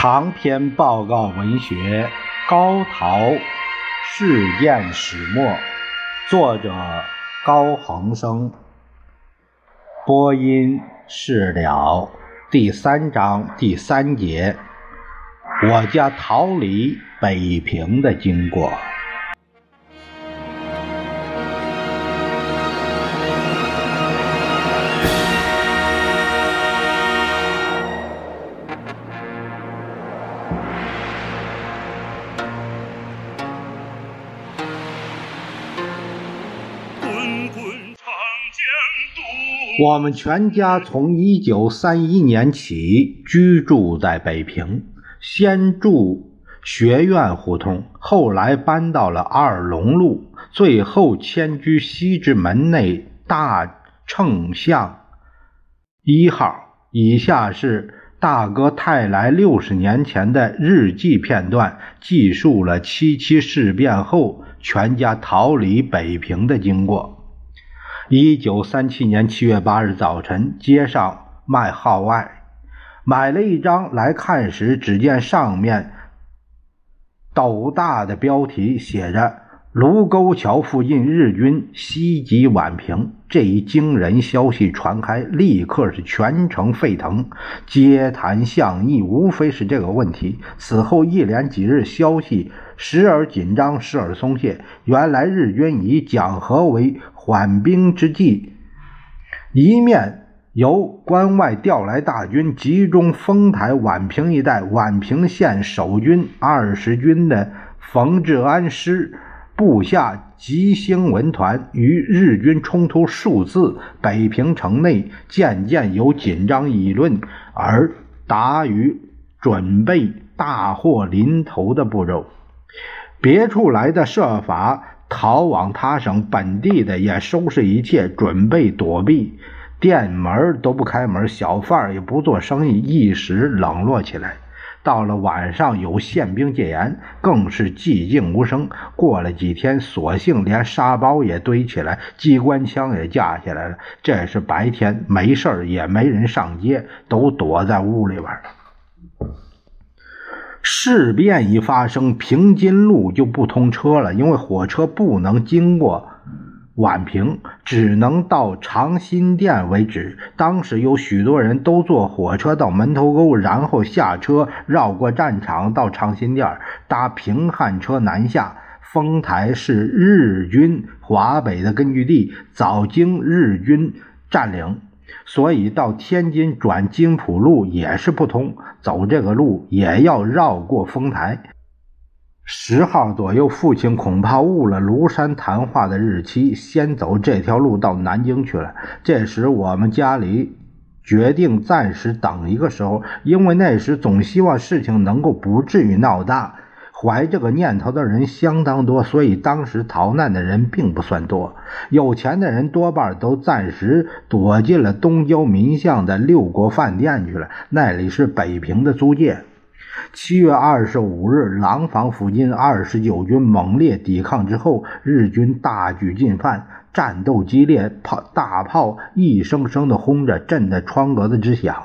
长篇报告文学《高陶事件始末》，作者高恒生，播音事了。第三章第三节，我家逃离北平的经过。我们全家从一九三一年起居住在北平，先住学院胡同，后来搬到了二龙路，最后迁居西直门内大乘巷一号。以下是大哥泰来六十年前的日记片段，记述了七七事变后全家逃离北平的经过。一九三七年七月八日早晨，街上卖号外，买了一张来看时，只见上面斗大的标题写着“卢沟桥附近日军袭击宛平”。这一惊人消息传开，立刻是全城沸腾，街谈巷议，无非是这个问题。此后一连几日，消息时而紧张，时而松懈。原来日军以讲和为缓兵之计，一面由关外调来大军，集中丰台、宛平一带，宛平县守军二十军的冯治安师。部下吉星文团与日军冲突数次，北平城内渐渐有紧张议论，而达于准备大祸临头的步骤。别处来的设法逃往他省，本地的也收拾一切，准备躲避，店门都不开门，小贩也不做生意，一时冷落起来。到了晚上，有宪兵戒严，更是寂静无声。过了几天，索性连沙包也堆起来，机关枪也架起来了。这是白天，没事也没人上街，都躲在屋里边。事变一发生，平津路就不通车了，因为火车不能经过。宛平只能到长辛店为止。当时有许多人都坐火车到门头沟，然后下车绕过战场到长辛店，搭平汉车南下。丰台是日军华北的根据地，早经日军占领，所以到天津转津浦路也是不通，走这个路也要绕过丰台。十号左右，父亲恐怕误了庐山谈话的日期，先走这条路到南京去了。这时，我们家里决定暂时等一个时候，因为那时总希望事情能够不至于闹大。怀这个念头的人相当多，所以当时逃难的人并不算多。有钱的人多半都暂时躲进了东郊民巷的六国饭店去了，那里是北平的租界。七月二十五日，廊坊附近二十九军猛烈抵抗之后，日军大举进犯，战斗激烈，炮大炮一声声的轰着，震得窗格子直响。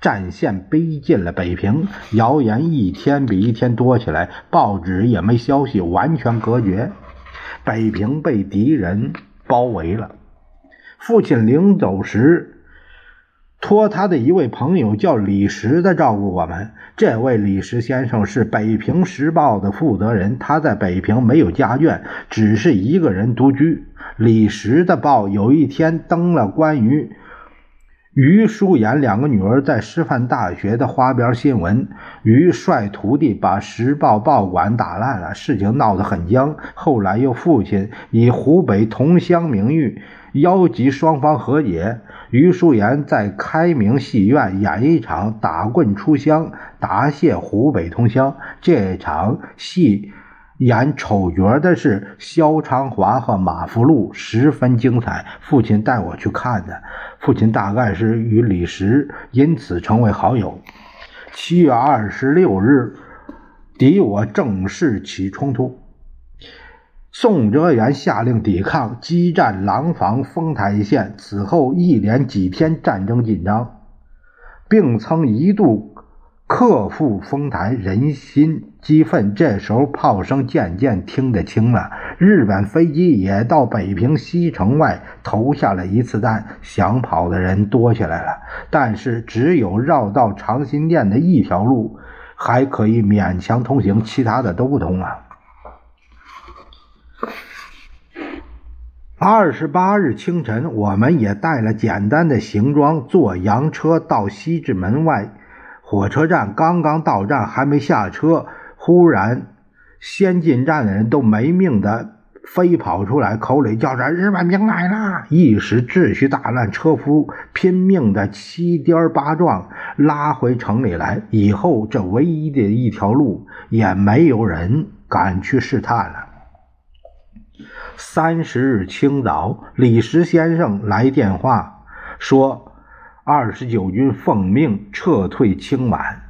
战线逼近了北平，谣言一天比一天多起来，报纸也没消息，完全隔绝。北平被敌人包围了。父亲临走时。托他的一位朋友叫李石的照顾我们。这位李石先生是《北平时报》的负责人，他在北平没有家眷，只是一个人独居。李石的报有一天登了关于于淑妍两个女儿在师范大学的花边新闻。于率徒弟把时报报馆打烂了，事情闹得很僵。后来又父亲以湖北同乡名誉邀集双方和解。于淑妍在开明戏院演一场打棍出乡，答谢湖北同乡。这场戏演丑角的是萧长华和马福禄，十分精彩。父亲带我去看的。父亲大概是与李石因此成为好友。七月二十六日，敌我正式起冲突。宋哲元下令抵抗，激战廊坊、丰台县。此后一连几天战争紧张，并曾一度克复丰台，人心激愤。这时候炮声渐渐听得清了，日本飞机也到北平西城外投下了一次弹，想跑的人多起来了。但是只有绕到长辛店的一条路还可以勉强通行，其他的都不通啊。二十八日清晨，我们也带了简单的行装，坐洋车到西直门外。火车站刚刚到站，还没下车，忽然先进站的人都没命的飞跑出来，口里叫着“日本兵来了”，一时秩序大乱，车夫拼命的七颠八撞拉回城里来。以后这唯一的一条路也没有人敢去试探了。三十日清早，李石先生来电话说。二十九军奉命撤退清满，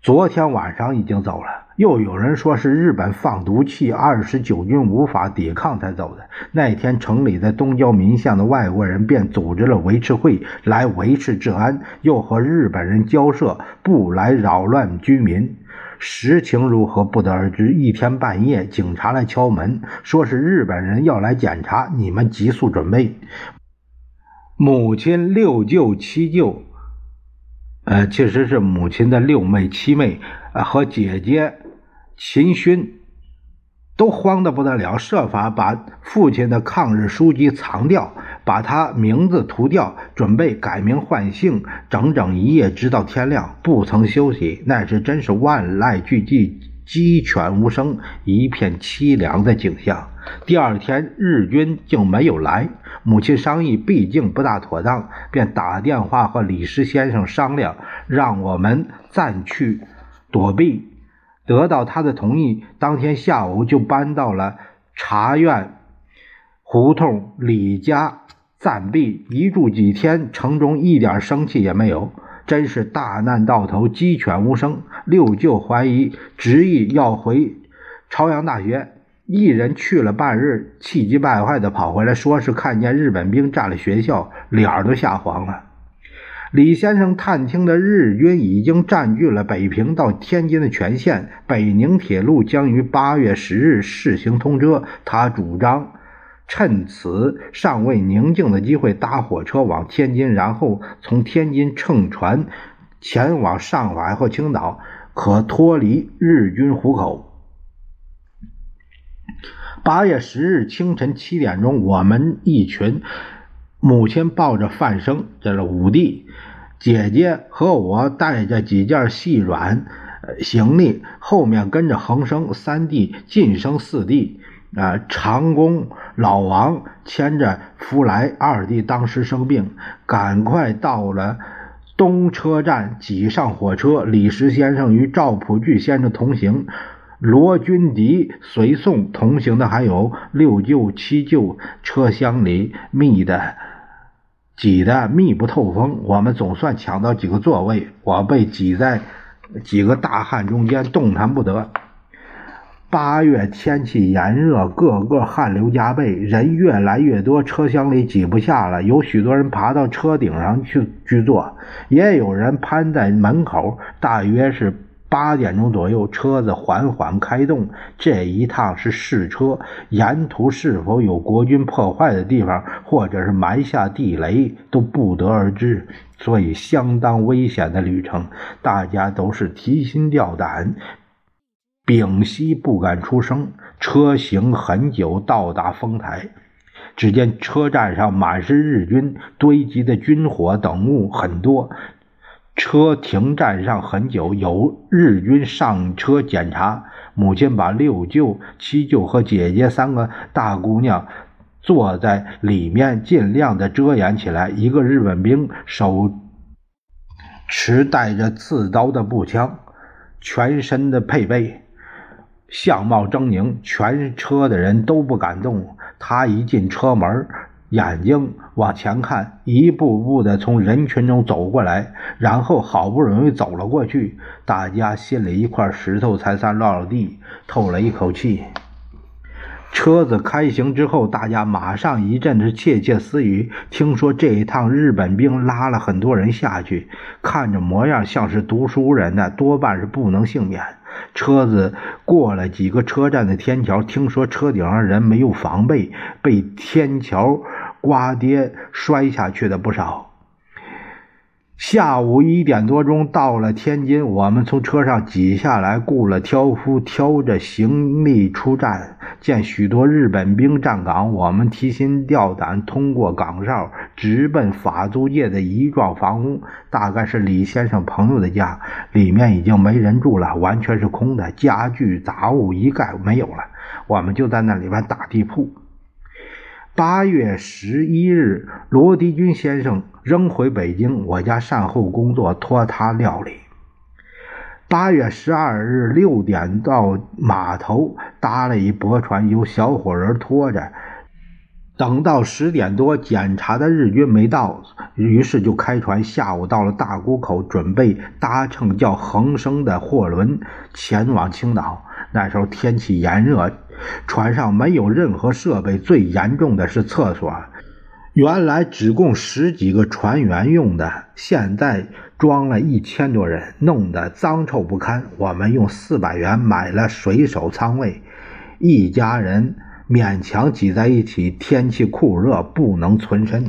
昨天晚上已经走了。又有人说是日本放毒气，二十九军无法抵抗才走的。那天城里的东交民巷的外国人便组织了维持会来维持治安，又和日本人交涉，不来扰乱居民。实情如何不得而知。一天半夜，警察来敲门，说是日本人要来检查，你们急速准备。母亲、六舅、七舅，呃，其实是母亲的六妹、七妹，呃，和姐姐秦勋，都慌得不得了，设法把父亲的抗日书籍藏掉，把他名字涂掉，准备改名换姓，整整一夜，直到天亮，不曾休息。那是真是万籁俱寂，鸡犬无声，一片凄凉的景象。第二天，日军竟没有来。母亲商议，毕竟不大妥当，便打电话和李石先生商量，让我们暂去躲避。得到他的同意，当天下午就搬到了茶院胡同李家暂避。一住几天，城中一点生气也没有，真是大难到头，鸡犬无声。六舅怀疑，执意要回朝阳大学。一人去了半日，气急败坏的跑回来，说是看见日本兵占了学校，脸儿都吓黄了。李先生探听的日军已经占据了北平到天津的全线，北宁铁路将于八月十日试行通车。他主张趁此尚未宁静的机会搭火车往天津，然后从天津乘船前往上海或青岛，可脱离日军虎口。八月十日清晨七点钟，我们一群母亲抱着范生，这是五弟姐姐和我带着几件细软行李，后面跟着恒生三弟、晋生四弟啊，长工老王牵着福来二弟，当时生病，赶快到了东车站，挤上火车。李石先生与赵普巨先生同行。罗君迪随送同行的还有六舅、七舅，车厢里密的挤得密不透风。我们总算抢到几个座位，我被挤在几个大汉中间，动弹不得。八月天气炎热，个个汗流浃背，人越来越多，车厢里挤不下了。有许多人爬到车顶上去去坐，也有人攀在门口，大约是。八点钟左右，车子缓缓开动。这一趟是试车，沿途是否有国军破坏的地方，或者是埋下地雷，都不得而知。所以相当危险的旅程，大家都是提心吊胆，屏息不敢出声。车行很久，到达丰台，只见车站上满是日军堆积的军火等物很多。车停站上很久，有日军上车检查。母亲把六舅、七舅和姐姐三个大姑娘坐在里面，尽量的遮掩起来。一个日本兵手持带着刺刀的步枪，全身的配备，相貌狰狞，全车的人都不敢动。他一进车门。眼睛往前看，一步步的从人群中走过来，然后好不容易走了过去，大家心里一块石头才算落了地，透了一口气。车子开行之后，大家马上一阵子窃窃私语。听说这一趟日本兵拉了很多人下去，看着模样像是读书人的，多半是不能幸免。车子过了几个车站的天桥，听说车顶上人没有防备，被天桥刮跌摔下去的不少。下午一点多钟到了天津，我们从车上挤下来，雇了挑夫挑着行李出站。见许多日本兵站岗，我们提心吊胆通过岗哨，直奔法租界的一幢房屋，大概是李先生朋友的家。里面已经没人住了，完全是空的，家具杂物一概没有了。我们就在那里边打地铺。八月十一日，罗迪军先生仍回北京，我家善后工作托他料理。八月十二日六点到码头搭了一驳船，由小伙人拖着。等到十点多，检查的日军没到，于是就开船。下午到了大沽口，准备搭乘叫恒生的货轮前往青岛。那时候天气炎热。船上没有任何设备，最严重的是厕所。原来只供十几个船员用的，现在装了一千多人，弄得脏臭不堪。我们用四百元买了水手舱位，一家人勉强挤在一起。天气酷热，不能存身。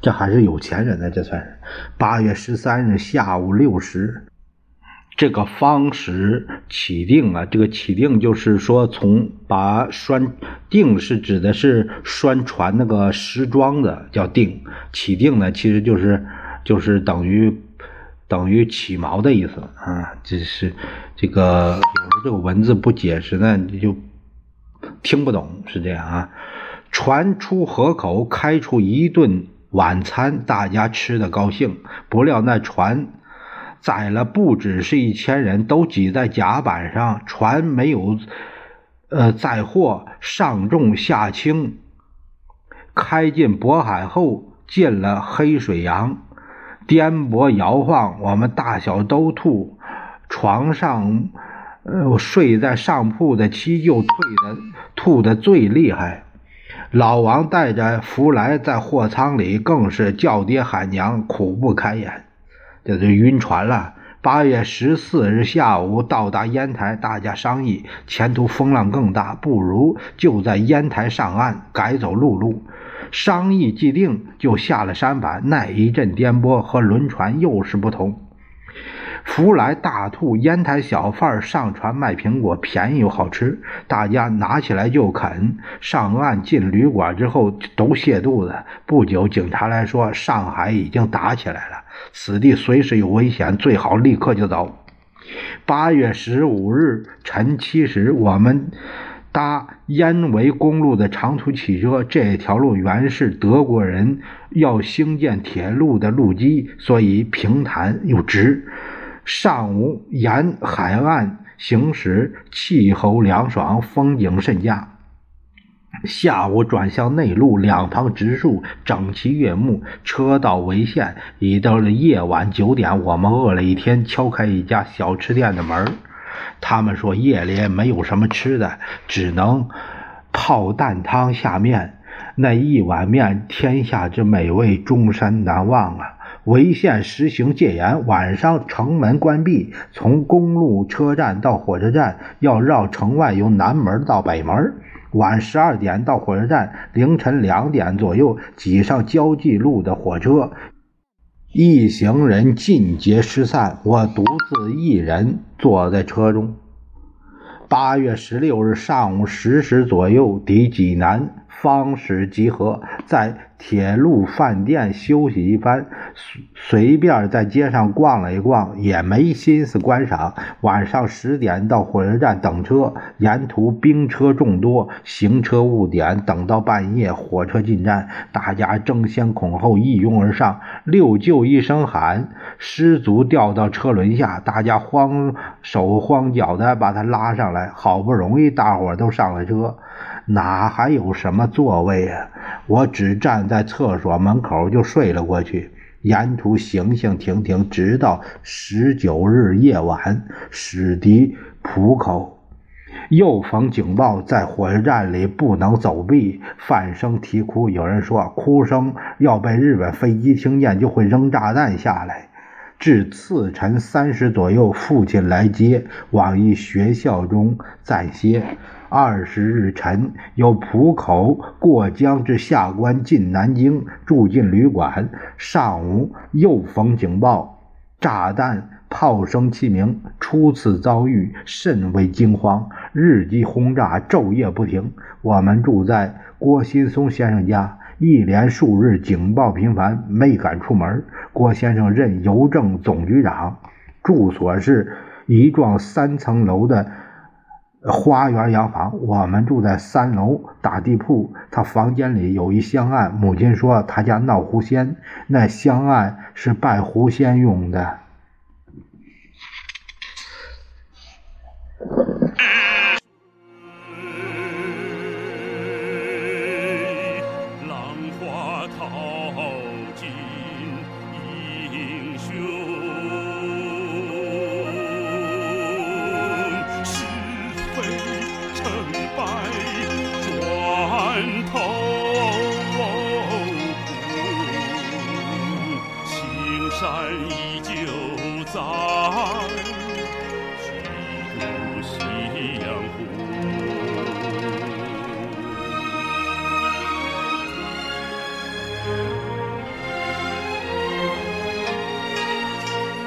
这还是有钱人呢，这算是。八月十三日下午六时。这个方石起定啊，这个起定就是说，从把拴定是指的是拴船那个石桩子叫定，起定呢其实就是就是等于等于起锚的意思啊，这是这个有时候这个文字不解释呢，你就听不懂，是这样啊。船出河口，开出一顿晚餐，大家吃的高兴，不料那船。载了不只是一千人，都挤在甲板上。船没有，呃，载货上重下轻。开进渤海后，进了黑水洋，颠簸摇晃，我们大小都吐。床上，呃，睡在上铺的七舅退的吐的最厉害。老王带着福来在货舱里，更是叫爹喊娘，苦不堪言。这就晕船了。八月十四日下午到达烟台，大家商议，前途风浪更大，不如就在烟台上岸，改走陆路。商议既定，就下了舢板。那一阵颠簸和轮船又是不同。福来大吐，烟台小贩上船卖苹果，便宜又好吃，大家拿起来就啃。上岸进旅馆之后都泻肚子。不久，警察来说上海已经打起来了，此地随时有危险，最好立刻就走。八月十五日晨七时，我们搭燕维公路的长途汽车。这条路原是德国人要兴建铁路的路基，所以平坦又直。上午沿海岸行驶，气候凉爽，风景甚佳。下午转向内陆，两旁植树，整齐悦目，车道为县。已到了夜晚九点，我们饿了一天，敲开一家小吃店的门他们说夜里没有什么吃的，只能泡蛋汤下面。那一碗面，天下之美味，终身难忘啊！潍县实行戒严，晚上城门关闭，从公路车站到火车站要绕城外，由南门到北门。晚十二点到火车站，凌晨两点左右挤上交际路的火车，一行人尽皆失散，我独自一人坐在车中。八月十六日上午十时左右抵济南。方始集合，在铁路饭店休息一番，随随便在街上逛了一逛，也没心思观赏。晚上十点到火车站等车，沿途兵车众多，行车误点，等到半夜，火车进站，大家争先恐后一拥而上，六舅一声喊，失足掉到车轮下，大家慌手慌脚的把他拉上来，好不容易大伙都上了车。哪还有什么座位啊？我只站在厕所门口就睡了过去。沿途行行停停，直到十九日夜晚驶抵浦口。又逢警报，在火车站里不能走避，放声啼哭。有人说，哭声要被日本飞机听见，就会扔炸弹下来。至次晨三时左右，父亲来接，往一学校中暂歇。二十日晨，由浦口过江至下关进南京，住进旅馆。上午又逢警报，炸弹。炮声齐鸣，初次遭遇，甚为惊慌。日机轰炸，昼夜不停。我们住在郭新松先生家，一连数日警报频繁，没敢出门。郭先生任邮政总局长，住所是一幢三层楼的花园洋房。我们住在三楼打地铺，他房间里有一香案。母亲说他家闹狐仙，那香案是拜狐仙用的。